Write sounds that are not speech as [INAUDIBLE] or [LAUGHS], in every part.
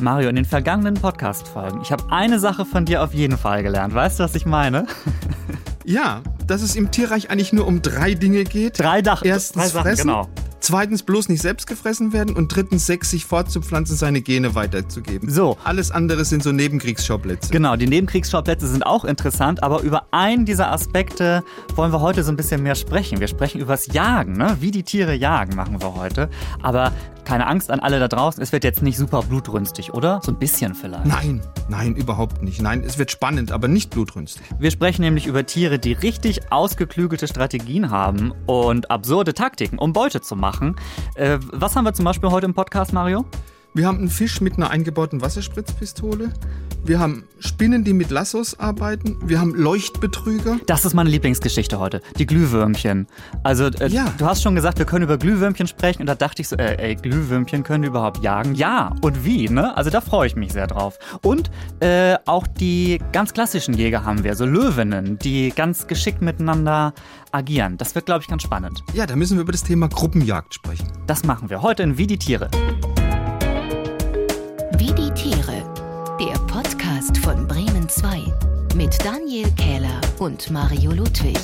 Mario, in den vergangenen Podcast-Folgen, ich habe eine Sache von dir auf jeden Fall gelernt. Weißt du, was ich meine? Ja, dass es im Tierreich eigentlich nur um drei Dinge geht. Drei, Dach Erstens drei Sachen, fressen, genau. Zweitens bloß nicht selbst gefressen werden und drittens Sex sich fortzupflanzen, seine Gene weiterzugeben. So. Alles andere sind so Nebenkriegsschauplätze. Genau, die Nebenkriegsschauplätze sind auch interessant, aber über einen dieser Aspekte wollen wir heute so ein bisschen mehr sprechen. Wir sprechen über das Jagen, ne? wie die Tiere jagen, machen wir heute. Aber keine Angst an alle da draußen, es wird jetzt nicht super blutrünstig, oder? So ein bisschen vielleicht. Nein, nein, überhaupt nicht. Nein, es wird spannend, aber nicht blutrünstig. Wir sprechen nämlich über Tiere, die richtig ausgeklügelte Strategien haben und absurde Taktiken, um Beute zu machen. Äh, was haben wir zum Beispiel heute im Podcast, Mario? Wir haben einen Fisch mit einer eingebauten Wasserspritzpistole. Wir haben Spinnen, die mit Lassos arbeiten. Wir haben Leuchtbetrüger. Das ist meine Lieblingsgeschichte heute, die Glühwürmchen. Also, äh, Ja. du hast schon gesagt, wir können über Glühwürmchen sprechen und da dachte ich so, äh, ey, Glühwürmchen können überhaupt jagen? Ja, und wie, ne? Also da freue ich mich sehr drauf. Und äh, auch die ganz klassischen Jäger haben wir, so Löwinnen, die ganz geschickt miteinander agieren. Das wird, glaube ich, ganz spannend. Ja, da müssen wir über das Thema Gruppenjagd sprechen. Das machen wir heute in Wie die Tiere. Wie die Tiere. Der Podcast von Bremen 2 mit Daniel Kähler und Mario Ludwig.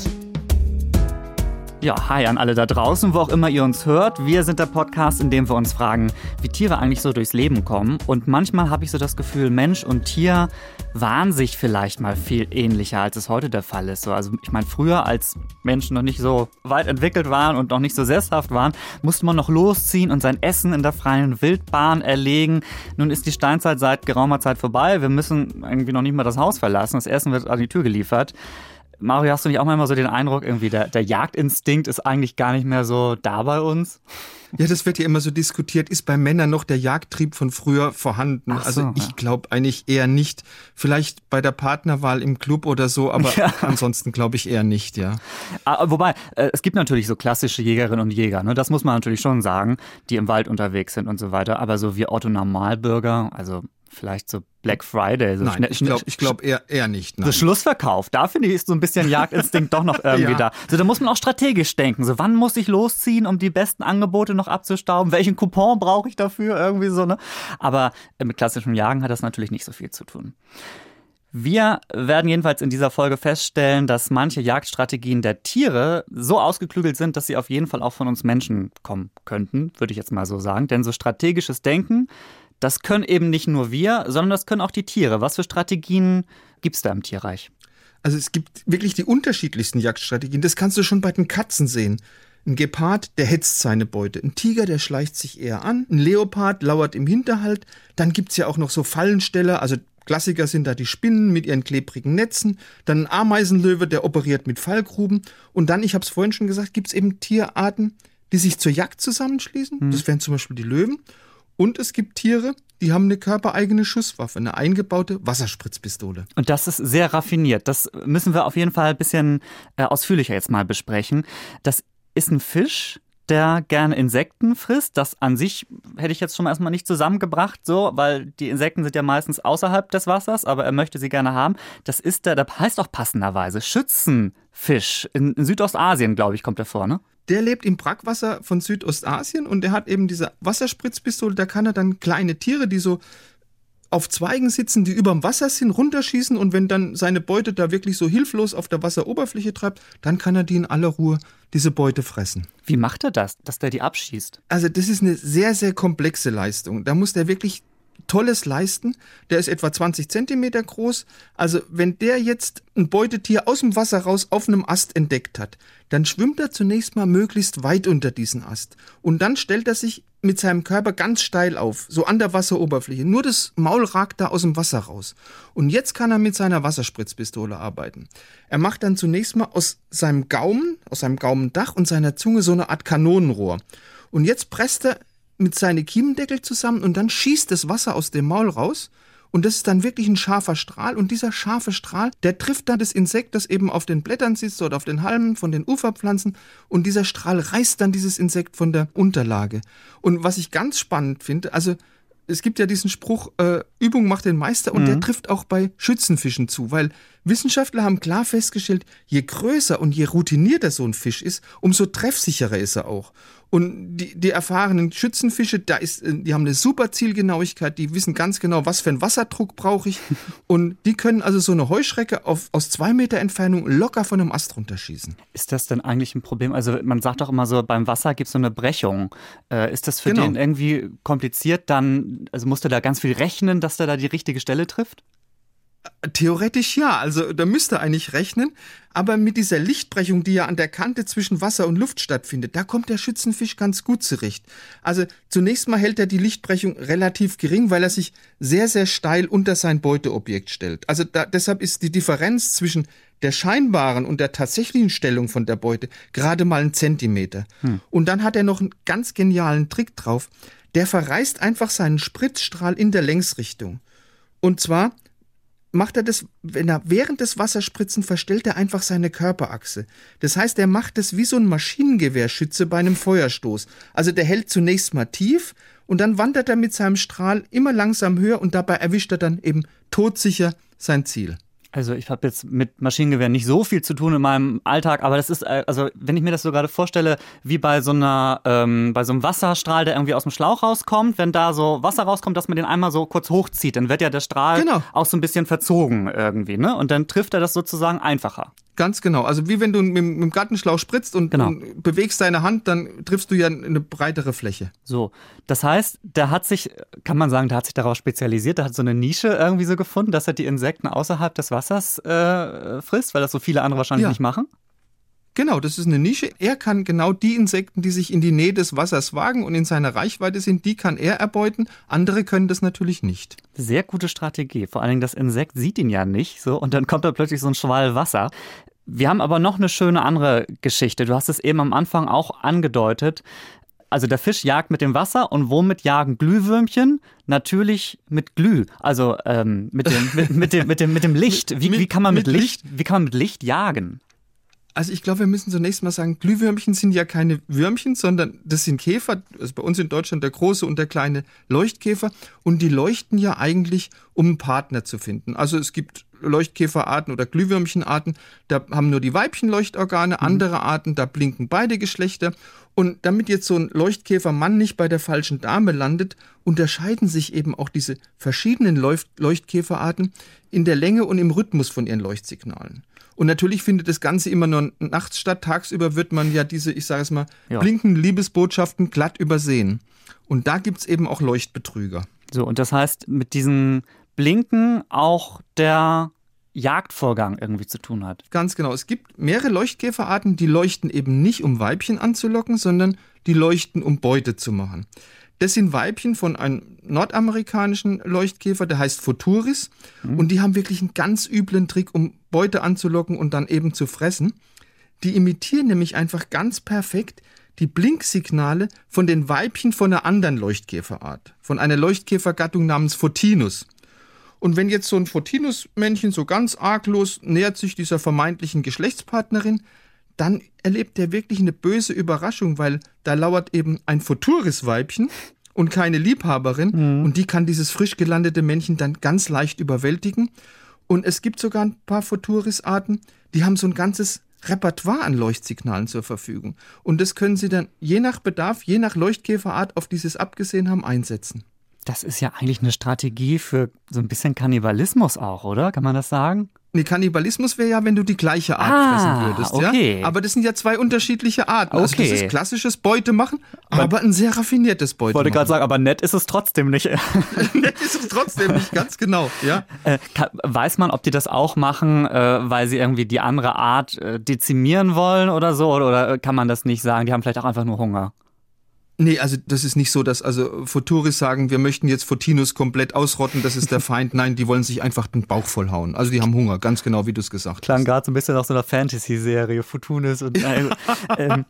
Ja, hi an alle da draußen, wo auch immer ihr uns hört. Wir sind der Podcast, in dem wir uns fragen, wie Tiere eigentlich so durchs Leben kommen. Und manchmal habe ich so das Gefühl, Mensch und Tier waren sich vielleicht mal viel ähnlicher, als es heute der Fall ist. So, also ich meine, früher, als Menschen noch nicht so weit entwickelt waren und noch nicht so sesshaft waren, musste man noch losziehen und sein Essen in der freien Wildbahn erlegen. Nun ist die Steinzeit seit geraumer Zeit vorbei. Wir müssen irgendwie noch nicht mal das Haus verlassen. Das Essen wird an die Tür geliefert. Mario, hast du nicht auch manchmal so den Eindruck, irgendwie der, der Jagdinstinkt ist eigentlich gar nicht mehr so da bei uns? Ja, das wird ja immer so diskutiert. Ist bei Männern noch der Jagdtrieb von früher vorhanden? Ach so, also ja. ich glaube eigentlich eher nicht. Vielleicht bei der Partnerwahl im Club oder so, aber [LAUGHS] ansonsten glaube ich eher nicht, ja. Ah, wobei, äh, es gibt natürlich so klassische Jägerinnen und Jäger, ne? das muss man natürlich schon sagen, die im Wald unterwegs sind und so weiter. Aber so wie Otto Normalbürger, also vielleicht so Black Friday, so Nein, schnell- ich glaube glaub eher, eher nicht. Nein. So Schlussverkauf, da finde ich, ist so ein bisschen Jagdinstinkt doch noch [LAUGHS] irgendwie Ja. da. So, da muss man auch strategisch denken. So, wann muss ich losziehen, um die besten Angebote noch abzustauben? Welchen Coupon brauche ich dafür? Irgendwie so, ne? Aber äh, mit klassischem Jagen hat das natürlich nicht so viel zu tun. Wir werden jedenfalls in dieser Folge feststellen, dass manche Jagdstrategien der Tiere so ausgeklügelt sind, dass sie auf jeden Fall auch von uns Menschen kommen könnten, würde ich jetzt mal so sagen. Denn so strategisches Denken, das können eben nicht nur wir, sondern das können auch die Tiere. Was für Strategien gibt's da im Tierreich? Also es gibt wirklich die unterschiedlichsten Jagdstrategien. Das kannst du schon bei den Katzen sehen. Ein Gepard, der hetzt seine Beute. Ein Tiger, der schleicht sich eher an. Ein Leopard lauert im Hinterhalt. Dann gibt's ja auch noch so Fallensteller. Also Klassiker sind da die Spinnen mit ihren klebrigen Netzen. Dann ein Ameisenlöwe, der operiert mit Fallgruben. Und dann, ich habe es vorhin schon gesagt, gibt's eben Tierarten, die sich zur Jagd zusammenschließen. Das wären zum Beispiel die Löwen. Und es gibt Tiere, die haben eine körpereigene Schusswaffe, eine eingebaute Wasserspritzpistole. Und das ist sehr raffiniert. Das müssen wir auf jeden Fall ein bisschen äh, ausführlicher jetzt mal besprechen. Das ist ein Fisch, der gerne Insekten frisst. Das an sich hätte ich jetzt schon mal erstmal nicht zusammengebracht, so, weil die Insekten sind ja meistens außerhalb des Wassers, aber er möchte sie gerne haben. Das ist der, der heißt auch passenderweise Schützenfisch. In, in Südostasien, glaube ich, kommt er vor, ne? Der lebt im Brackwasser von Südostasien und der hat eben diese Wasserspritzpistole. Da kann er dann kleine Tiere, die so auf Zweigen sitzen, die überm Wasser sind, runterschießen und wenn dann seine Beute da wirklich so hilflos auf der Wasseroberfläche treibt, dann kann er die in aller Ruhe diese Beute fressen. Wie macht er das, dass der die abschießt? Also das ist eine sehr, sehr komplexe Leistung. Da muss der wirklich Tolles leisten. Der ist etwa 20 Zentimeter groß. Also wenn der jetzt ein Beutetier aus dem Wasser raus auf einem Ast entdeckt hat, dann schwimmt er zunächst mal möglichst weit unter diesen Ast. Und dann stellt er sich mit seinem Körper ganz steil auf, so an der Wasseroberfläche. Nur das Maul ragt da aus dem Wasser raus. Und jetzt kann er mit seiner Wasserspritzpistole arbeiten. Er macht dann zunächst mal aus seinem Gaumen, aus seinem Gaumendach und seiner Zunge so eine Art Kanonenrohr. Und jetzt presst er mit seine Kiemendeckel zusammen und dann schießt das Wasser aus dem Maul raus. Und das ist dann wirklich ein scharfer Strahl. Und dieser scharfe Strahl, der trifft dann das Insekt, das eben auf den Blättern sitzt oder auf den Halmen von den Uferpflanzen. Und dieser Strahl reißt dann dieses Insekt von der Unterlage. Und was ich ganz spannend finde, also es gibt ja diesen Spruch, äh, Übung macht den Meister und mhm. der trifft auch bei Schützenfischen zu, weil Wissenschaftler haben klar festgestellt, je größer und je routinierter so ein Fisch ist, umso treffsicherer ist er auch. Und die, die erfahrenen Schützenfische, da ist, äh, die haben eine super Zielgenauigkeit, die wissen ganz genau, was für einen Wasserdruck brauche ich. [LAUGHS] Und die können also so eine Heuschrecke auf, aus zwei Meter Entfernung locker von einem Ast runterschießen. Ist das denn eigentlich ein Problem? Also man sagt doch immer so, beim Wasser gibt es so eine Brechung. Äh, ist das für genau. den irgendwie kompliziert? Dann, also musst du da ganz viel rechnen, dass der da die richtige Stelle trifft? Theoretisch ja, also da müsste eigentlich rechnen, aber mit dieser Lichtbrechung, die ja an der Kante zwischen Wasser und Luft stattfindet, da kommt der Schützenfisch ganz gut zurecht. Also zunächst mal hält er die Lichtbrechung relativ gering, weil er sich sehr, sehr steil unter sein Beuteobjekt stellt. Also da, deshalb ist die Differenz zwischen der scheinbaren und der tatsächlichen Stellung von der Beute gerade mal ein Zentimeter. Hm. Und dann hat er noch einen ganz genialen Trick drauf. Der verreißt einfach seinen Spritzstrahl in der Längsrichtung. Und zwar macht er das, wenn er während des Wasserspritzen verstellt er einfach seine Körperachse. Das heißt, er macht es wie so ein Maschinengewehrschütze bei einem Feuerstoß. Also der hält zunächst mal tief und dann wandert er mit seinem Strahl immer langsam höher und dabei erwischt er dann eben todsicher sein Ziel. Also ich habe jetzt mit Maschinengewehren nicht so viel zu tun in meinem Alltag, aber das ist, äh, also wenn ich mir das so gerade vorstelle, wie bei so einer, ähm, bei so einem Wasserstrahl, der irgendwie aus dem Schlauch rauskommt, wenn da so Wasser rauskommt, dass man den einmal so kurz hochzieht, dann wird ja der Strahl genau. auch so ein bisschen verzogen irgendwie, ne? Und dann trifft er das sozusagen einfacher. Ganz genau. Also wie wenn du mit, mit dem Gartenschlauch spritzt und, genau. und, bewegst deine Hand, dann triffst du ja eine breitere Fläche. So, das heißt, der hat sich, kann man sagen, der hat sich darauf spezialisiert, der hat so eine Nische irgendwie so gefunden, dass er die Insekten außerhalb des Wassers äh, frisst, weil das so viele andere wahrscheinlich ja. nicht machen. Genau, das ist eine Nische. Er kann genau die Insekten, die sich in die Nähe des Wassers wagen und in seiner Reichweite sind, die kann er erbeuten. Andere können das natürlich nicht. Sehr gute Strategie. Vor allen Dingen das Insekt sieht ihn ja nicht so und dann kommt da plötzlich so ein Schwall Wasser. Wir haben aber noch eine schöne andere Geschichte. Du hast es eben am Anfang auch angedeutet. Also der Fisch jagt mit dem Wasser und womit jagen Glühwürmchen? Natürlich mit Glüh, also ähm, mit, dem, mit, mit, dem, mit, dem, mit dem Licht. Wie, [LAUGHS] wie, kann man mit, mit Licht, Licht, wie kann man mit Licht jagen? Also ich glaube, wir müssen zunächst mal sagen, Glühwürmchen sind ja keine Würmchen, sondern das sind Käfer, also bei uns in Deutschland der große und der kleine Leuchtkäfer und die leuchten ja eigentlich, um einen Partner zu finden. Also es gibt Leuchtkäferarten oder Glühwürmchenarten, da haben nur die Weibchen Leuchtorgane, mhm. andere Arten, da blinken beide Geschlechter. Und damit jetzt so ein Leuchtkäfermann nicht bei der falschen Dame landet, unterscheiden sich eben auch diese verschiedenen Leuchtkäferarten in der Länge und im Rhythmus von ihren Leuchtsignalen. Und natürlich findet das Ganze immer nur nachts statt. Tagsüber wird man ja diese, ich sage es mal, ja. blinkenden Liebesbotschaften glatt übersehen. Und da gibt es eben auch Leuchtbetrüger. So, und das heißt, mit diesen Blinken auch der Jagdvorgang irgendwie zu tun hat. Ganz genau. Es gibt mehrere Leuchtkäferarten, die leuchten eben nicht, um Weibchen anzulocken, sondern die leuchten, um Beute zu machen. Das sind Weibchen von einem nordamerikanischen Leuchtkäfer, der heißt Futuris. Mhm. Und die haben wirklich einen ganz üblen Trick, um Beute anzulocken und dann eben zu fressen. Die imitieren nämlich einfach ganz perfekt die Blinksignale von den Weibchen von einer anderen Leuchtkäferart, von einer Leuchtkäfergattung namens Photinus. Und wenn jetzt so ein Photinus-Männchen so ganz arglos nähert sich dieser vermeintlichen Geschlechtspartnerin, dann erlebt er wirklich eine böse Überraschung, weil da lauert eben ein Futuris-Weibchen und keine Liebhaberin mhm. und die kann dieses frisch gelandete Männchen dann ganz leicht überwältigen. Und es gibt sogar ein paar Futuris-Arten, die haben so ein ganzes Repertoire an Leuchtsignalen zur Verfügung. Und das können sie dann je nach Bedarf, je nach Leuchtkäferart, auf dieses abgesehen haben, einsetzen. Das ist ja eigentlich eine Strategie für so ein bisschen Kannibalismus auch, oder? Kann man das sagen? Nee, Kannibalismus wäre ja, wenn du die gleiche Art ah, fressen würdest. Okay. Ja? Aber das sind ja zwei unterschiedliche Arten. Okay. Also das ist klassisches Beutemachen, aber, aber ein sehr raffiniertes Beutemachen. Ich wollte gerade sagen, aber nett ist es trotzdem nicht. [LAUGHS] [LAUGHS] nett ist es trotzdem nicht, ganz genau. Ja. Äh, weiß man, ob die das auch machen, äh, weil sie irgendwie die andere Art äh, dezimieren wollen oder so? Oder kann man das nicht sagen? Die haben vielleicht auch einfach nur Hunger. Nee, also das ist nicht so, dass also Futuris sagen, wir möchten jetzt Fotinus komplett ausrotten, das ist der [LAUGHS] Feind. Nein, die wollen sich einfach den Bauch vollhauen. Also die haben Hunger, ganz genau wie du es gesagt Klang hast. Klang gerade so ein bisschen nach so einer Fantasy-Serie, Futunis und äh, [LAUGHS] ähm,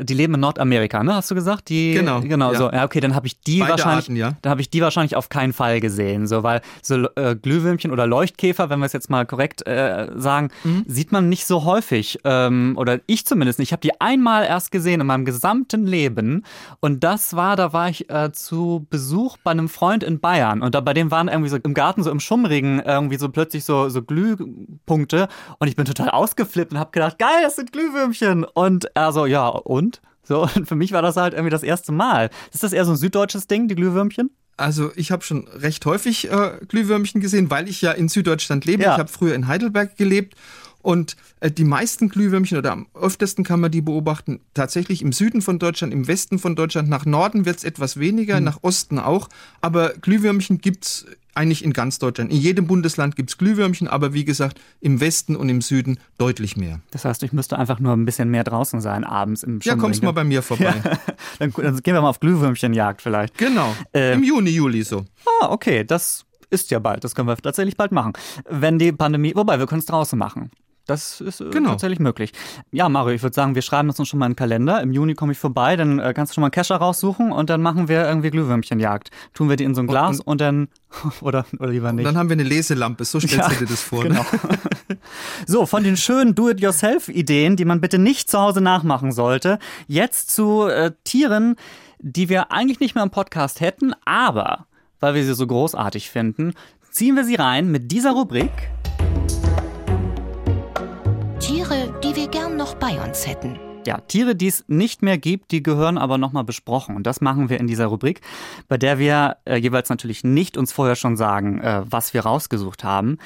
die leben in Nordamerika, ne? Hast du gesagt? Die, genau. Genau, ja. so. Ja, okay, dann habe ich die Beide wahrscheinlich, Arten, ja. dann habe ich die wahrscheinlich auf keinen Fall gesehen, so, weil so äh, Glühwürmchen oder Leuchtkäfer, wenn wir es jetzt mal korrekt äh, sagen, mhm. sieht man nicht so häufig. Ähm, oder ich zumindest nicht. Ich habe die einmal erst gesehen in meinem gesamten Leben Und das war, da war ich äh, zu Besuch bei einem Freund in Bayern. Und da bei dem waren irgendwie so im Garten, so im Schummrigen, irgendwie so plötzlich so, so Glühpunkte. Und ich bin total ausgeflippt und habe gedacht, geil, das sind Glühwürmchen. Und er so, ja, und? So, [LAUGHS] und für mich war das halt irgendwie das erste Mal. Ist das eher so ein süddeutsches Ding, die Glühwürmchen? Also ich habe schon recht häufig äh, Glühwürmchen gesehen, weil ich ja in Süddeutschland lebe. Ja. Ich habe früher in Heidelberg gelebt und äh, die meisten Glühwürmchen oder am öftesten kann man die beobachten tatsächlich im Süden von Deutschland, im Westen von Deutschland. Nach Norden wird es etwas weniger, nach Osten auch. Aber Glühwürmchen gibt's eigentlich in ganz Deutschland. In jedem Bundesland gibt's Glühwürmchen, aber wie gesagt, im Westen und im Süden deutlich mehr. Das heißt, ich müsste einfach nur ein bisschen mehr draußen sein, abends im Ja, kommst mal bei mir vorbei. [LAUGHS] dann, dann gehen wir mal auf Glühwürmchenjagd vielleicht. Genau. Äh, Im Juni, Juli so. Ah, okay, das ist ja bald. Das können wir tatsächlich bald machen. Wenn die Pandemie, wobei wir können es draußen machen. Das ist äh, Genau. tatsächlich möglich. Ja, Mario, ich würde sagen, wir schreiben uns schon mal einen Kalender. Im Juni komme ich vorbei, dann äh, kannst du schon mal einen Kescher raussuchen und dann machen wir irgendwie Glühwürmchenjagd. Tun wir die in so ein Glas und, dann [LAUGHS] oder oder lieber Und nicht. dann haben wir eine Leselampe, so stellst Ja, du dir das vor. Genau. Ne? [LAUGHS] So, von den schönen Do-it-yourself-Ideen, die man bitte nicht zu Hause nachmachen sollte, jetzt zu äh, Tieren, die wir eigentlich nicht mehr im Podcast hätten, aber weil wir sie so großartig finden, ziehen wir sie rein mit dieser Rubrik. Wir gern noch bei uns hätten. Ja, Tiere, die es nicht mehr gibt, die gehören aber nochmal besprochen. Und das machen wir in dieser Rubrik, bei der wir äh, jeweils natürlich nicht uns vorher schon sagen, äh, was wir rausgesucht haben.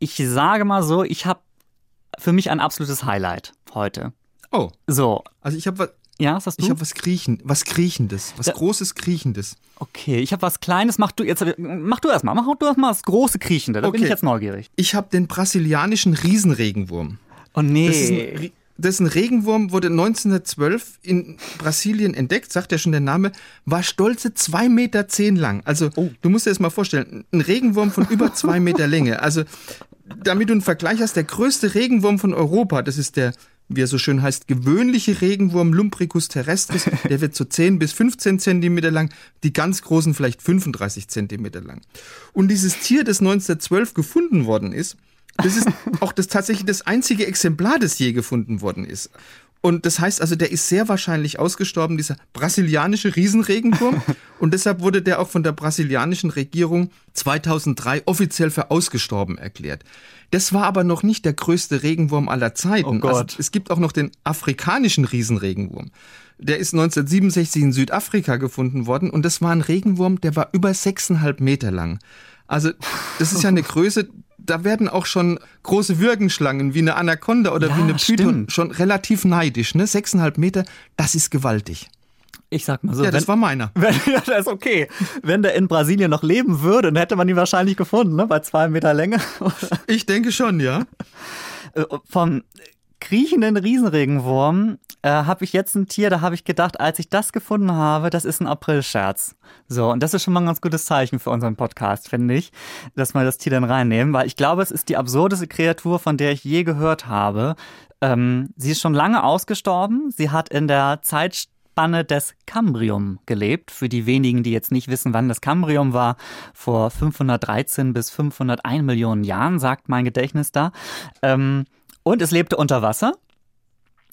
Ich sage mal so, ich habe für mich ein absolutes Highlight heute. Oh, So, also ich habe was, ja, was hast du? ich habe was kriechen, was kriechendes, was Da- großes kriechendes. okay, ich habe was Kleines. Mach du jetzt, mach du erstmal, mach du erstmal das große Kriechende. Da bin Okay. ich jetzt neugierig. Ich habe den brasilianischen Riesenregenwurm. Oh nee. Das ist, ein, das ist ein Regenwurm, wurde 1912 in Brasilien entdeckt, sagt ja schon der Name, war stolze 2,10 Meter zehn lang. Also Oh. du musst dir das mal vorstellen, ein Regenwurm von über zwei [LAUGHS] Meter Länge. Also damit du einen Vergleich hast, der größte Regenwurm von Europa, das ist der, wie er so schön heißt, gewöhnliche Regenwurm Lumbricus terrestris, der wird so 10 bis 15 Zentimeter lang, die ganz großen vielleicht 35 Zentimeter lang. Und dieses Tier, das 1912 gefunden worden ist, das ist auch das tatsächlich das einzige Exemplar, das je gefunden worden ist. Und das heißt also, der ist sehr wahrscheinlich ausgestorben, dieser brasilianische Riesenregenwurm. Und deshalb wurde der auch von der brasilianischen Regierung 2003 offiziell für ausgestorben erklärt. Das war aber noch nicht der größte Regenwurm aller Zeiten. Oh Gott. Also, es gibt auch noch den afrikanischen Riesenregenwurm. Der ist 1967 in Südafrika gefunden worden und das war ein Regenwurm, der war über sechseinhalb Meter lang. Also das ist ja eine Größe, da werden auch schon große Würgenschlangen wie eine Anaconda oder Ja, wie eine Python schon relativ neidisch. Ne? Sechseinhalb Meter, das ist gewaltig. Ich sag mal so, Ja, das wenn, war meiner. [LAUGHS] wenn, ja, das ist okay. Wenn der in Brasilien noch leben würde, dann hätte man ihn wahrscheinlich gefunden, ne? Bei zwei Meter Länge. Ich denke schon, ja. Äh, Vom kriechenden Riesenregenwurm äh, habe ich jetzt ein Tier, da habe ich gedacht, als ich das gefunden habe, das ist ein Aprilscherz. So, und das ist schon mal ein ganz gutes Zeichen für unseren Podcast, finde ich, dass wir das Tier dann reinnehmen, weil ich glaube, es ist die absurdeste Kreatur, von der ich je gehört habe. Ähm, sie ist schon lange ausgestorben. Sie hat in der Zeitspanne des Kambrium gelebt. Für die wenigen, die jetzt nicht wissen, wann das Kambrium war, vor 513 bis 501 Millionen Jahren, sagt mein Gedächtnis da. Ähm, und es lebte unter Wasser.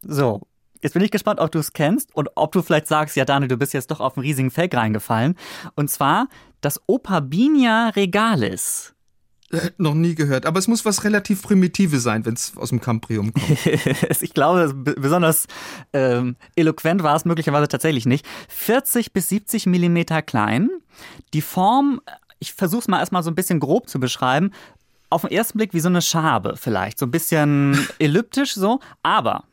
So, jetzt bin ich gespannt, ob du es kennst und ob du vielleicht sagst, ja, Daniel, du bist jetzt doch auf einen riesigen Fake reingefallen. Und zwar das Opabinia regalis. Äh, noch nie gehört. Aber es muss was relativ Primitives sein, wenn es aus dem Cambrium kommt. [LAUGHS] ich glaube, besonders ähm, eloquent war es möglicherweise tatsächlich nicht. 40 bis 70 Millimeter klein. Die Form, ich versuche es mal erstmal so ein bisschen grob zu beschreiben. Auf den ersten Blick wie so eine Schabe vielleicht, so ein bisschen [LAUGHS] elliptisch so, aber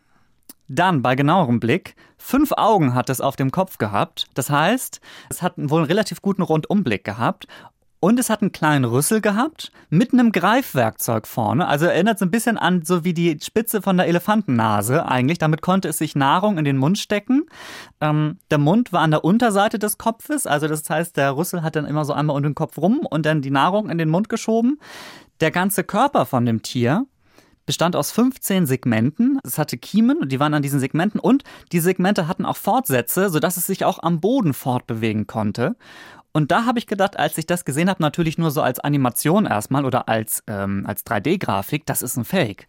dann bei genauerem Blick, fünf Augen hat es auf dem Kopf gehabt. Das heißt, es hat wohl einen relativ guten Rundumblick gehabt. Und es hat einen kleinen Rüssel gehabt mit einem Greifwerkzeug vorne. Also erinnert so ein bisschen an so wie die Spitze von der Elefantennase eigentlich. Damit konnte es sich Nahrung in den Mund stecken. Ähm, der Mund war an der Unterseite des Kopfes. Also das heißt, der Rüssel hat dann immer so einmal um den Kopf rum und dann die Nahrung in den Mund geschoben. Der ganze Körper von dem Tier bestand aus 15 Segmenten. Es hatte Kiemen und die waren an diesen Segmenten und die Segmente hatten auch Fortsätze, sodass es sich auch am Boden fortbewegen konnte. Und da habe ich gedacht, als ich das gesehen habe, natürlich nur so als Animation erstmal oder als, ähm, als 3D-Grafik, das ist ein Fake.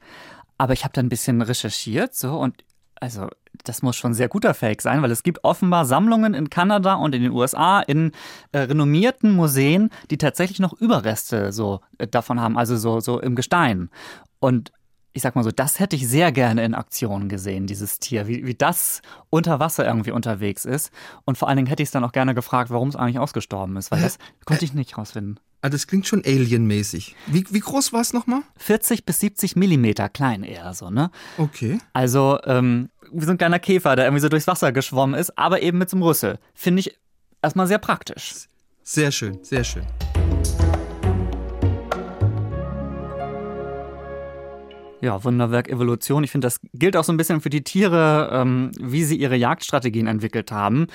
Aber ich habe dann ein bisschen recherchiert so und also das muss schon sehr guter Fake sein, weil es gibt offenbar Sammlungen in Kanada und in den USA in äh, renommierten Museen, die tatsächlich noch Überreste so äh, davon haben, also so so im Gestein. Und ich sag mal so, das hätte ich sehr gerne in Aktion gesehen, dieses Tier, wie, wie das unter Wasser irgendwie unterwegs ist. Und vor allen Dingen hätte ich es dann auch gerne gefragt, warum es eigentlich ausgestorben ist, weil das konnte ich nicht rausfinden. Ah, das klingt schon alienmäßig. Wie, wie groß war es nochmal? 40 bis 70 Millimeter klein eher so, ne? Okay. Also, ähm, wie so ein kleiner Käfer, der irgendwie so durchs Wasser geschwommen ist, aber eben mit so einem Rüssel. Finde ich erstmal sehr praktisch. Sehr schön, sehr schön. Ja, Wunderwerk Evolution. Ich finde, das gilt auch so ein bisschen für die Tiere, ähm, wie sie ihre Jagdstrategien entwickelt haben.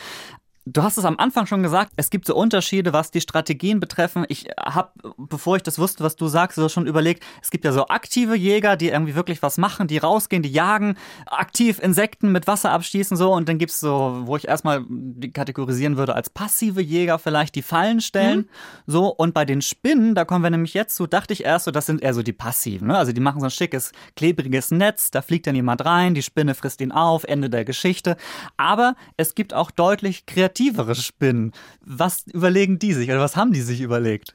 Du hast es am Anfang schon gesagt, es gibt so Unterschiede, was die Strategien betreffen. Ich habe, bevor ich das wusste, was du sagst, so schon überlegt, es gibt ja so aktive Jäger, die irgendwie wirklich was machen, die rausgehen, die jagen, aktiv Insekten mit Wasser abschießen so und dann gibt's so, wo ich erstmal die kategorisieren würde als passive Jäger vielleicht, die Fallen stellen. Mhm. So und bei den Spinnen, da kommen wir nämlich jetzt zu, dachte ich erst so, das sind eher so die passiven, ne? Also die machen so ein schickes, klebriges Netz, da fliegt dann jemand rein, die Spinne frisst ihn auf, Ende der Geschichte. Aber es gibt auch deutlich kreative kreativere Spinnen. Was überlegen die sich oder was haben die sich überlegt?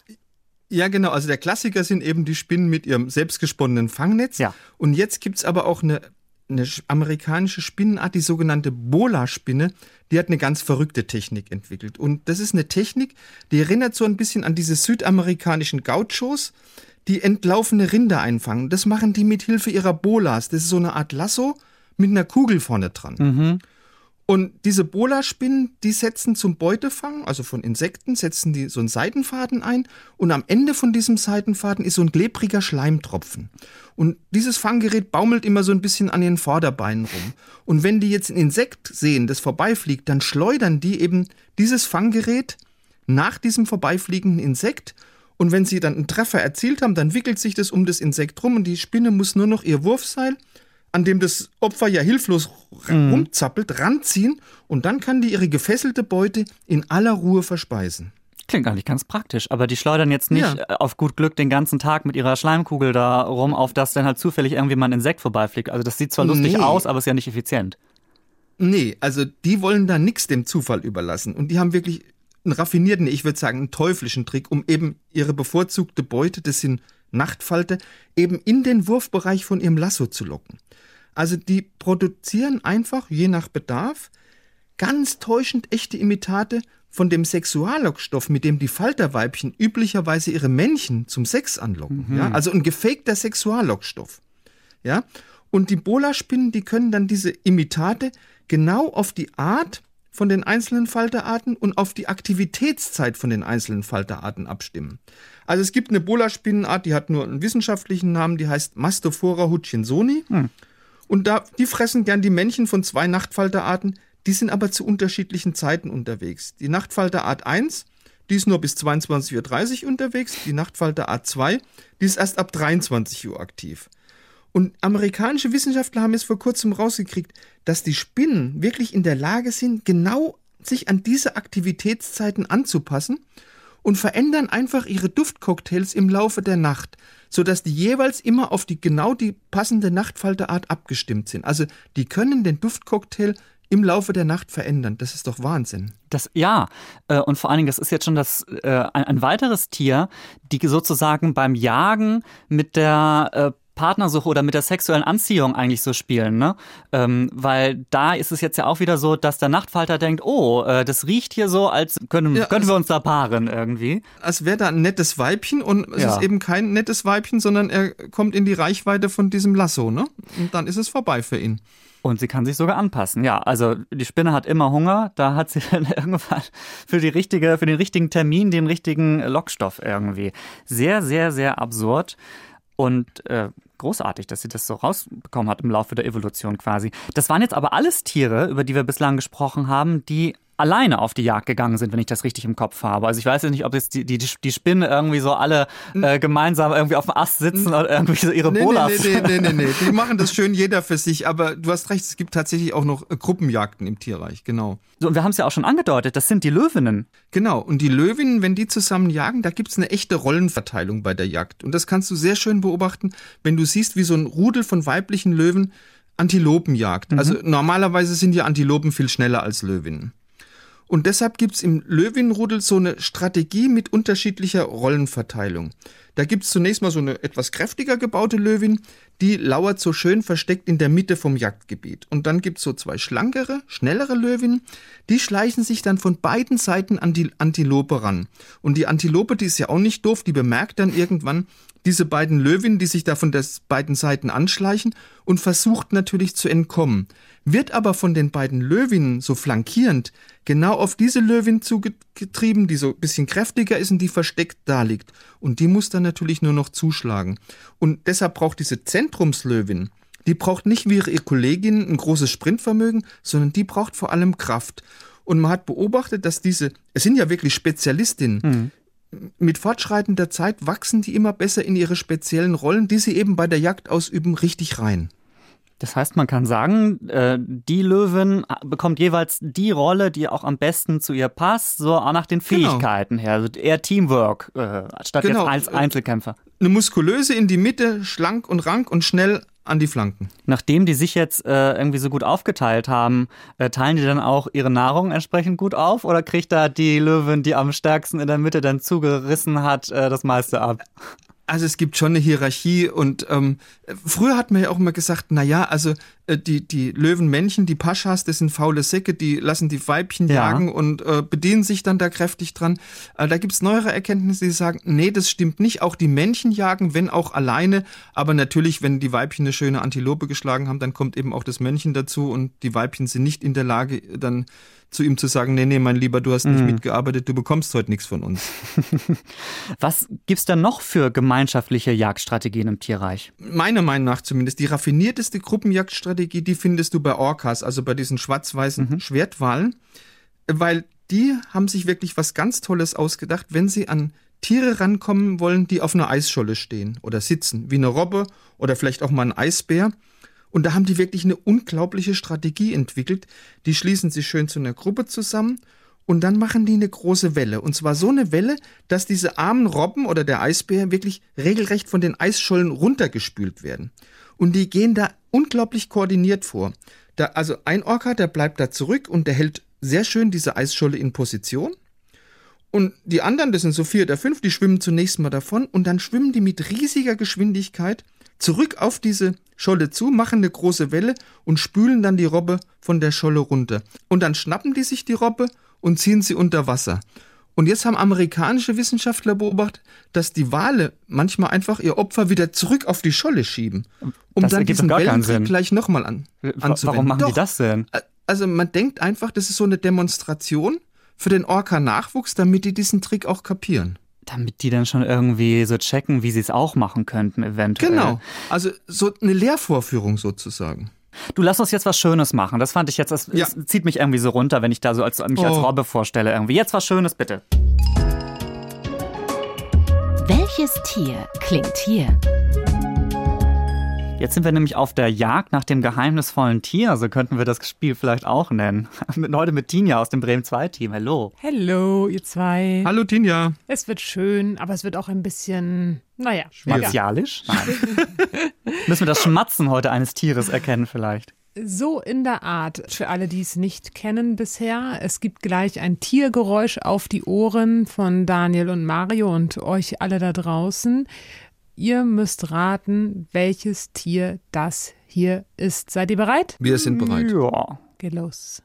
Ja, genau. Also der Klassiker sind eben die Spinnen mit ihrem selbstgesponnenen Fangnetz. Ja. Und jetzt gibt es aber auch eine, eine amerikanische Spinnenart, die sogenannte Bola-Spinne. Die hat eine ganz verrückte Technik entwickelt. Und das ist eine Technik, die erinnert so ein bisschen an diese südamerikanischen Gauchos, die entlaufene Rinder einfangen. Das machen die mit Hilfe ihrer Bolas. Das ist so eine Art Lasso mit einer Kugel vorne dran. Mhm. Und diese Bola-Spinnen, die setzen zum Beutefang, also von Insekten, setzen die so einen Seidenfaden ein und am Ende von diesem Seidenfaden ist so ein klebriger Schleimtropfen. Und dieses Fanggerät baumelt immer so ein bisschen an ihren Vorderbeinen rum. Und wenn die jetzt ein Insekt sehen, das vorbeifliegt, dann schleudern die eben dieses Fanggerät nach diesem vorbeifliegenden Insekt und wenn sie dann einen Treffer erzielt haben, dann wickelt sich das um das Insekt rum und die Spinne muss nur noch ihr Wurfseil an dem das Opfer ja hilflos mhm. rumzappelt, ranziehen und dann kann die ihre gefesselte Beute in aller Ruhe verspeisen. Klingt eigentlich ganz praktisch, aber die schleudern jetzt nicht ja. Äh, auf gut Glück den ganzen Tag mit ihrer Schleimkugel da rum, auf das dann halt zufällig irgendwie mal ein Insekt vorbeifliegt. Also das sieht zwar lustig nee. aus, aber ist ja nicht effizient. Nee, also die wollen da nichts dem Zufall überlassen und die haben wirklich einen raffinierten, ich würde sagen, einen teuflischen Trick, um eben ihre bevorzugte Beute, das sind Nachtfalte, eben in den Wurfbereich von ihrem Lasso zu locken. Also die produzieren einfach, je nach Bedarf, ganz täuschend echte Imitate von dem Sexuallockstoff, mit dem die Falterweibchen üblicherweise ihre Männchen zum Sex anlocken. Mhm. Ja? Also ein gefakter Sexuallockstoff. Ja? Und die Bola-Spinnen, die können dann diese Imitate genau auf die Art von den einzelnen Falterarten und auf die Aktivitätszeit von den einzelnen Falterarten abstimmen. Also es gibt eine Bola-Spinnenart, die hat nur einen wissenschaftlichen Namen, die heißt Mastophora hutchinsoni. Hm. Und da, die fressen gern die Männchen von zwei Nachtfalterarten, die sind aber zu unterschiedlichen Zeiten unterwegs. Die Nachtfalterart 1, die ist nur bis 22.30 Uhr unterwegs, die Nachtfalterart 2, die ist erst ab 23 Uhr aktiv. Und amerikanische Wissenschaftler haben jetzt vor kurzem rausgekriegt, dass die Spinnen wirklich in der Lage sind, genau sich an diese Aktivitätszeiten anzupassen und verändern einfach ihre Duftcocktails im Laufe der Nacht sodass die jeweils immer auf die genau die passende Nachtfalterart abgestimmt sind. Also die können den Duftcocktail im Laufe der Nacht verändern. Das ist doch Wahnsinn. Das ja äh, und vor allen Dingen, das ist jetzt schon das äh, ein, ein weiteres Tier, die sozusagen beim Jagen mit der äh, Partnersuche oder mit der sexuellen Anziehung eigentlich so spielen, ne? Ähm, weil da ist es jetzt ja auch wieder so, dass der Nachtfalter denkt, oh, äh, das riecht hier so, als können, ja, können wir uns da paaren irgendwie. Als wäre da ein nettes Weibchen und es ja. ist eben kein nettes Weibchen, sondern er kommt in die Reichweite von diesem Lasso, ne? Und dann ist es vorbei für ihn. Und sie kann sich sogar anpassen. Ja, also die Spinne hat immer Hunger. Da hat sie [LAUGHS] dann irgendwann für die richtige, für den richtigen Termin den richtigen Lockstoff irgendwie. Sehr, sehr, sehr absurd. Und äh, großartig, dass sie das so rausbekommen hat im Laufe der Evolution quasi. Das waren jetzt aber alles Tiere, über die wir bislang gesprochen haben, die alleine auf die Jagd gegangen sind, wenn ich das richtig im Kopf habe. Also ich weiß jetzt nicht, ob jetzt die, die, die Spinnen irgendwie so alle äh, gemeinsam irgendwie auf dem Ast sitzen oder irgendwie so ihre nee, Bolas. Nee, nee, nee, nee, nee, [LAUGHS] die machen das schön jeder für sich, aber du hast recht, es gibt tatsächlich auch noch äh, Gruppenjagden im Tierreich, genau. So, und wir haben es ja auch schon angedeutet, das sind die Löwinnen. Genau, und die Löwinnen, wenn die zusammen jagen, da gibt es eine echte Rollenverteilung bei der Jagd. Und das kannst du sehr schön beobachten, wenn du siehst, wie so ein Rudel von weiblichen Löwen Antilopenjagd. Mhm. Also normalerweise sind ja Antilopen viel schneller als Löwinnen. Und deshalb gibt's im Löwinnenrudel so eine Strategie mit unterschiedlicher Rollenverteilung. Da gibt's zunächst mal so eine etwas kräftiger gebaute Löwin, die lauert so schön versteckt in der Mitte vom Jagdgebiet. Und dann gibt's so zwei schlankere, schnellere Löwinnen, die schleichen sich dann von beiden Seiten an die Antilope ran. Und die Antilope, die ist ja auch nicht doof, die bemerkt dann irgendwann, diese beiden Löwinnen, die sich da von des beiden Seiten anschleichen und versucht natürlich zu entkommen, wird aber von den beiden Löwinnen so flankierend genau auf diese Löwin zugetrieben, die so ein bisschen kräftiger ist und die versteckt da liegt. Und die muss dann natürlich nur noch zuschlagen. Und deshalb braucht diese Zentrumslöwin, die braucht nicht wie ihre Kollegin ein großes Sprintvermögen, sondern die braucht vor allem Kraft. Und man hat beobachtet, dass diese, es sind ja wirklich Spezialistinnen, mhm mit fortschreitender Zeit wachsen die immer besser in ihre speziellen Rollen, die sie eben bei der Jagd ausüben, richtig rein. Das heißt, man kann sagen, äh, die Löwin bekommt jeweils die Rolle, die auch am besten zu ihr passt, so auch nach den genau. Fähigkeiten genau. her. Also eher Teamwork äh, statt genau. jetzt als Einzelkämpfer. Eine muskulöse in die Mitte, schlank und rank und schnell an die Flanken. Nachdem die sich jetzt äh, irgendwie so gut aufgeteilt haben, äh, teilen die dann auch ihre Nahrung entsprechend gut auf oder kriegt da die Löwin, die am stärksten in der Mitte dann zugerissen hat, äh, das meiste ab? Also es gibt schon eine Hierarchie und ähm, früher hat man ja auch immer gesagt, na ja, also die die Löwenmännchen, die Paschas, das sind faule Säcke, die lassen die Weibchen ja. jagen und äh, bedienen sich dann da kräftig dran. Äh, da gibt's neuere Erkenntnisse, die sagen, nee, das stimmt nicht. Auch die Männchen jagen, wenn auch alleine, aber natürlich, wenn die Weibchen eine schöne Antilope geschlagen haben, dann kommt eben auch das Männchen dazu und die Weibchen sind nicht in der Lage, dann zu ihm zu sagen, nee, nee, mein Lieber, du hast nicht mhm. mitgearbeitet, du bekommst heute nichts von uns. [LAUGHS] Was gibt's denn noch für gemeinschaftliche Jagdstrategien im Tierreich? Meiner Meinung nach zumindest. Die raffinierteste Gruppenjagdstrategie, die findest du bei Orcas, also bei diesen schwarz-weißen mhm. Schwertwalen, weil die haben sich wirklich was ganz Tolles ausgedacht, wenn sie an Tiere rankommen wollen, die auf einer Eisscholle stehen oder sitzen, wie eine Robbe oder vielleicht auch mal ein Eisbär. Und da haben die wirklich eine unglaubliche Strategie entwickelt. Die schließen sich schön zu einer Gruppe zusammen und dann machen die eine große Welle. Und zwar so eine Welle, dass diese armen Robben oder der Eisbär wirklich regelrecht von den Eisschollen runtergespült werden. Und die gehen da unglaublich koordiniert vor. Da, also ein Orca, der bleibt da zurück und der hält sehr schön diese Eisscholle in Position. Und die anderen, das sind so vier oder fünf, die schwimmen zunächst mal davon und dann schwimmen die mit riesiger Geschwindigkeit zurück auf diese Scholle zu, machen eine große Welle und spülen dann die Robbe von der Scholle runter. Und dann schnappen die sich die Robbe und ziehen sie unter Wasser. Und jetzt haben amerikanische Wissenschaftler beobachtet, dass die Wale manchmal einfach ihr Opfer wieder zurück auf die Scholle schieben, um das dann diesen Wellenkrieg gleich nochmal an, anzuwenden. Warum machen Doch, die das denn? Also man denkt einfach, das ist so eine Demonstration für den Orca-Nachwuchs, damit die diesen Trick auch kapieren damit die dann schon irgendwie so checken, wie sie es auch machen könnten, eventuell. Genau. Also so eine Lehrvorführung sozusagen. Du lass uns jetzt was Schönes machen. Das fand ich jetzt, das, ja. zieht mich irgendwie so runter, wenn ich da so als, mich oh. als Robbe vorstelle. Irgendwie. Jetzt was Schönes, bitte. Welches Tier klingt hier? Jetzt sind wir nämlich auf der Jagd nach dem geheimnisvollen Tier, so könnten wir das Spiel vielleicht auch nennen. [LAUGHS] heute mit Tinja aus dem Bremen 2 Team. Hallo. Hallo, ihr zwei. Hallo Tinja. Es wird schön, aber es wird auch ein bisschen, naja. Martialisch? [LAUGHS] Nein. [LAUGHS] Müssen wir das Schmatzen heute eines Tieres erkennen vielleicht? So in der Art, für alle, die es nicht kennen bisher. Es gibt gleich ein Tiergeräusch auf die Ohren von Daniel und Mario und euch alle da draußen. Ihr müsst raten, welches Tier das hier ist. Seid ihr bereit? Wir sind bereit. Ja. Geht los.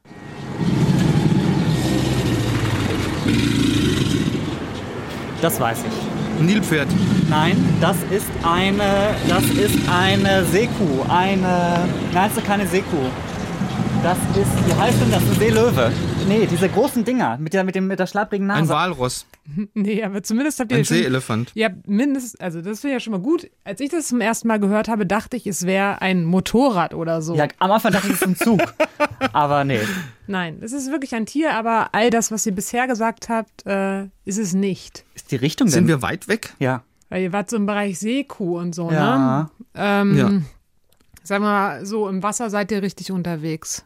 Das weiß ich. Nilpferd. Nein, das ist eine, das ist eine Seekuh. Eine, nein, es ist keine Seekuh. Das ist, wie heißt denn das? Ein Seelöwe. Nee, diese großen Dinger mit der, mit dem, mit der schlapprigen Nase. Ein Walross. [LAUGHS] Nee, aber zumindest habt ihr Ein schon, Seeelefant. Ja, mindestens, also das wäre ja schon mal gut. Als ich das zum ersten Mal gehört habe, dachte ich, es wäre ein Motorrad oder so. Ja, am Anfang dachte ich, es ist ein Zug. [LAUGHS] aber nee. Nein, es ist wirklich ein Tier, aber all das, was ihr bisher gesagt habt, äh, ist es nicht. Ist die Richtung denn? Sind wir weit weg? Ja. Weil ihr wart so im Bereich Seekuh und so, ja. ne? Ähm, ja. Sagen wir mal, so im Wasser seid ihr richtig unterwegs.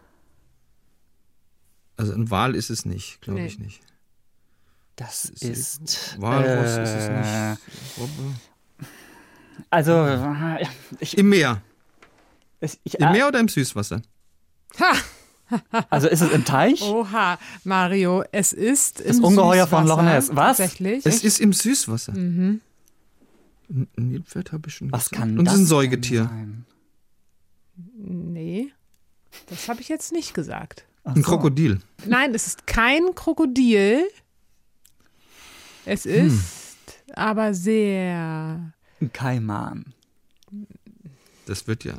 Also ein Wal ist es nicht, glaube nee. ich nicht. Das ist. ist Walross äh, ist es nicht. Also, ich, Im Meer. Ich, ich, Im Meer oder im Süßwasser? also ist es im Teich? Oha, Mario, es ist Das im Ungeheuer von Süßwasser. Loch Ness. Was? Tatsächlich. Es ist im Süßwasser. Mhm. Ein Nilpferd habe ich schon Was gesagt. kann Und das es ist ein Säugetier. sein? nee, das habe ich jetzt nicht gesagt. Ach Ein so. Krokodil. Nein, es ist kein Krokodil. Es Hm. ist aber sehr. Ein Kaiman. Das wird ja.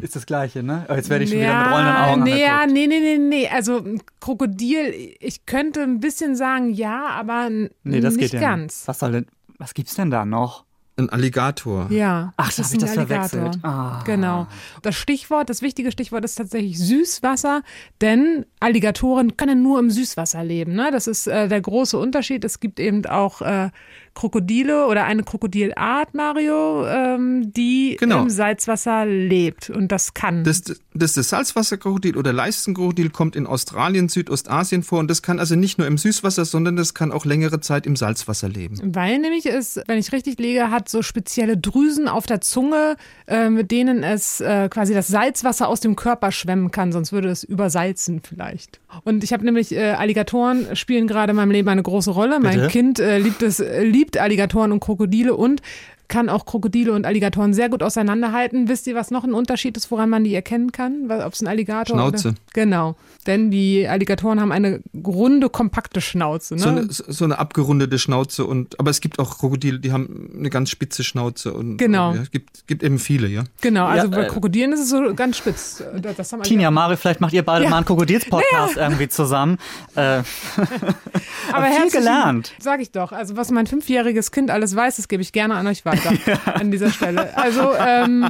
Ist das gleiche, ne? Oh, jetzt werde ich schon wieder ja, mit rollenden Augen nee, ja, angeguckt. nee, nee, nee, nee. Also ein Krokodil, ich könnte ein bisschen sagen ja, aber Nee, das nicht geht ja ganz. nicht. Was soll denn, was gibt's denn da noch? Ein Alligator. Ja. Ach, da ist hab ich ein das Alligator. Ah. Genau. Das Stichwort, das wichtige Stichwort ist tatsächlich Süßwasser, denn Alligatoren können nur im Süßwasser leben. Ne? Das ist äh, der große Unterschied. Es gibt eben auch äh, Krokodile oder eine Krokodilart, Mario, ähm, die Genau. im Salzwasser lebt und das kann. Das, das, das Salzwasserkrokodil oder Leistenkrokodil kommt in Australien, Südostasien vor und das kann also nicht nur im Süßwasser, sondern das kann auch längere Zeit im Salzwasser leben. Weil nämlich es, wenn ich richtig liege, hat so spezielle Drüsen auf der Zunge, äh, mit denen es äh, quasi das Salzwasser aus dem Körper schwemmen kann, sonst würde es übersalzen vielleicht. Und ich habe nämlich äh, Alligatoren spielen gerade in meinem Leben eine große Rolle. Mein Bitte? Kind äh, liebt es, äh, liebt Alligatoren und Krokodile und kann auch Krokodile und Alligatoren sehr gut auseinanderhalten. Wisst ihr, was noch ein Unterschied ist, woran man die erkennen kann? Ob es ein Alligator Schnauze. Oder? Genau. Denn die Alligatoren haben eine runde, kompakte Schnauze. Ne? So, eine, so eine abgerundete Schnauze und aber es gibt auch Krokodile, die haben eine ganz spitze Schnauze und Genau. Ja, es gibt, gibt eben viele, ja. Genau, also Ja, bei äh, Krokodilen ist es so ganz spitz. Das, das haben Tinja, Mari, vielleicht macht ihr beide Ja. mal einen Krokodils-Podcast irgendwie zusammen. Äh, [LAUGHS] [LAUGHS] aber viel herzlichen- gelernt. Sag ich doch. Also was mein fünfjähriges Kind alles weiß, das gebe ich gerne an euch weiter [LAUGHS] an dieser Stelle. Also ähm,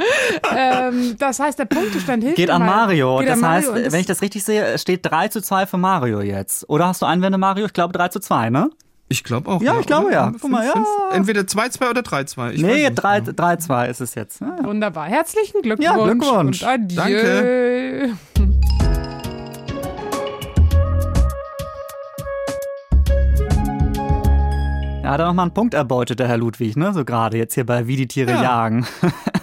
[LAUGHS] ähm, das heißt, der Punktestand hilft geht an mal. Mario. Geht das an heißt, Mario und wenn ich das richtig sehe, es steht 3 zu 2 für Mario jetzt. Oder hast du Einwände, Mario? Ich glaube 3 zu 2, ne? Ich glaube auch. Ja, ich glaube ja. Guck mal, ja. entweder 2-2 oder 3-2. Ich weiß Nee, nicht 3 genau. 3-2 ist es jetzt. Ja, ja. Wunderbar. Herzlichen Glückwunsch. Ja, Glückwunsch. Und adieu. Danke. Hat er nochmal einen Punkt erbeutet, der Herr Ludwig, ne? So gerade jetzt hier bei Wie die Tiere Ja. jagen. [LAUGHS]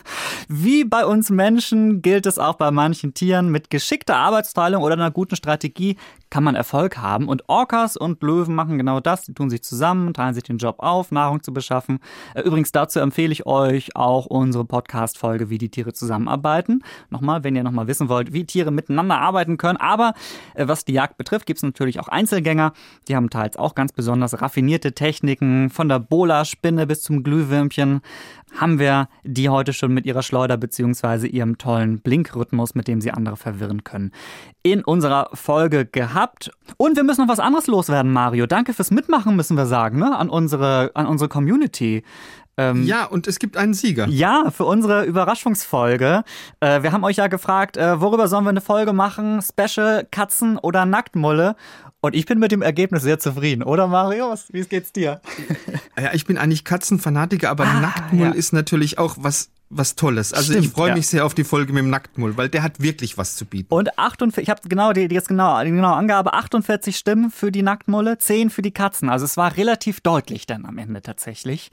Wie bei uns Menschen gilt es auch bei manchen Tieren. Mit geschickter Arbeitsteilung oder einer guten Strategie kann man Erfolg haben. Und Orcas und Löwen machen genau das. Die tun sich zusammen, teilen sich den Job auf, Nahrung zu beschaffen. Äh, Übrigens dazu empfehle ich euch auch unsere Podcast-Folge, wie die Tiere zusammenarbeiten. Nochmal, wenn ihr nochmal wissen wollt, wie Tiere miteinander arbeiten können. Aber äh, was die Jagd betrifft, gibt es natürlich auch Einzelgänger. Die haben teils auch ganz besonders raffinierte Techniken. Von der Bola-Spinne bis zum Glühwürmchen haben wir die heute schon mit ihrer Schleuder beziehungsweise ihrem tollen Blinkrhythmus, mit dem sie andere verwirren können, in unserer Folge gehabt. Und wir müssen noch was anderes loswerden, Mario. Danke fürs Mitmachen, müssen wir sagen, ne? an, unsere, an unsere Community. Ähm, Ja, und es gibt einen Sieger. ja, für unsere Überraschungsfolge. Äh, wir haben euch ja gefragt, äh, worüber sollen wir eine Folge machen? Special, Katzen oder Nacktmulle? Und ich bin mit dem Ergebnis sehr zufrieden, oder Mario? Was- Wie geht's dir? Ja, ich bin eigentlich Katzenfanatiker, aber Nacktmull Ah, ja. ist natürlich auch was, was Tolles. Also Stimmt, ich freue ja. mich sehr auf die Folge mit dem Nacktmull, weil der hat wirklich was zu bieten. Und 48, ich habe genau die, die jetzt genau, die genaue Angabe, 48 Stimmen für die Nacktmulle, 10 für die Katzen. Also es war relativ deutlich dann am Ende tatsächlich.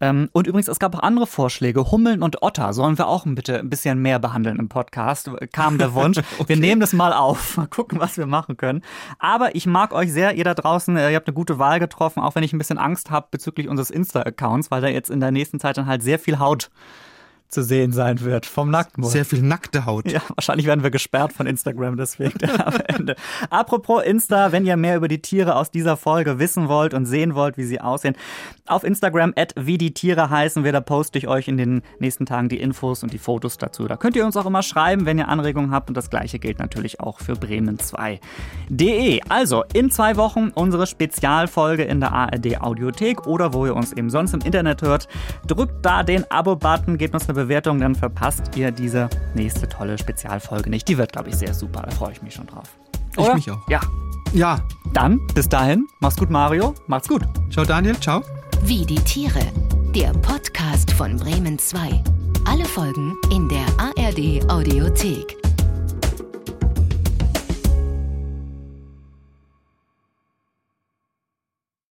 Ähm, und übrigens, es gab auch andere Vorschläge. Hummeln und Otter sollen wir auch bitte ein bisschen mehr behandeln im Podcast. Kam der Wunsch. [LAUGHS] Wir nehmen das mal auf. Mal gucken, was wir machen können. Aber ich mag euch sehr, ihr da draußen. äh, Ihr habt eine gute Wahl getroffen, auch wenn ich ein bisschen Angst habe bezüglich unseres Insta-Accounts, weil da jetzt in der nächsten Zeit dann halt sehr viel Haut zu sehen sein wird vom Nacktmull. Sehr viel nackte Haut. Ja, wahrscheinlich werden wir gesperrt von Instagram deswegen [LAUGHS] am Ende. Apropos Insta, wenn ihr mehr über die Tiere aus dieser Folge wissen wollt und sehen wollt, wie sie aussehen, auf Instagram at wie die Tiere heißen wir, da poste ich euch in den nächsten Tagen die Infos und die Fotos dazu. Da könnt ihr uns auch immer schreiben, wenn ihr Anregungen habt und das gleiche gilt natürlich auch für bremen2.de. Also, in zwei Wochen unsere Spezialfolge in der ARD Audiothek oder wo ihr uns eben sonst im Internet hört. Drückt da den Abo-Button, gebt uns eine Bewertung, dann verpasst ihr diese nächste tolle Spezialfolge nicht. Die wird, glaube ich, sehr super. Da freue ich mich schon drauf. Ich Oder? mich auch. Ja. Ja. Dann, bis dahin, mach's gut, Mario. Macht's gut. Ciao Daniel, ciao. Wie die Tiere. Der Podcast von Bremen 2. Alle Folgen in der ARD Audiothek.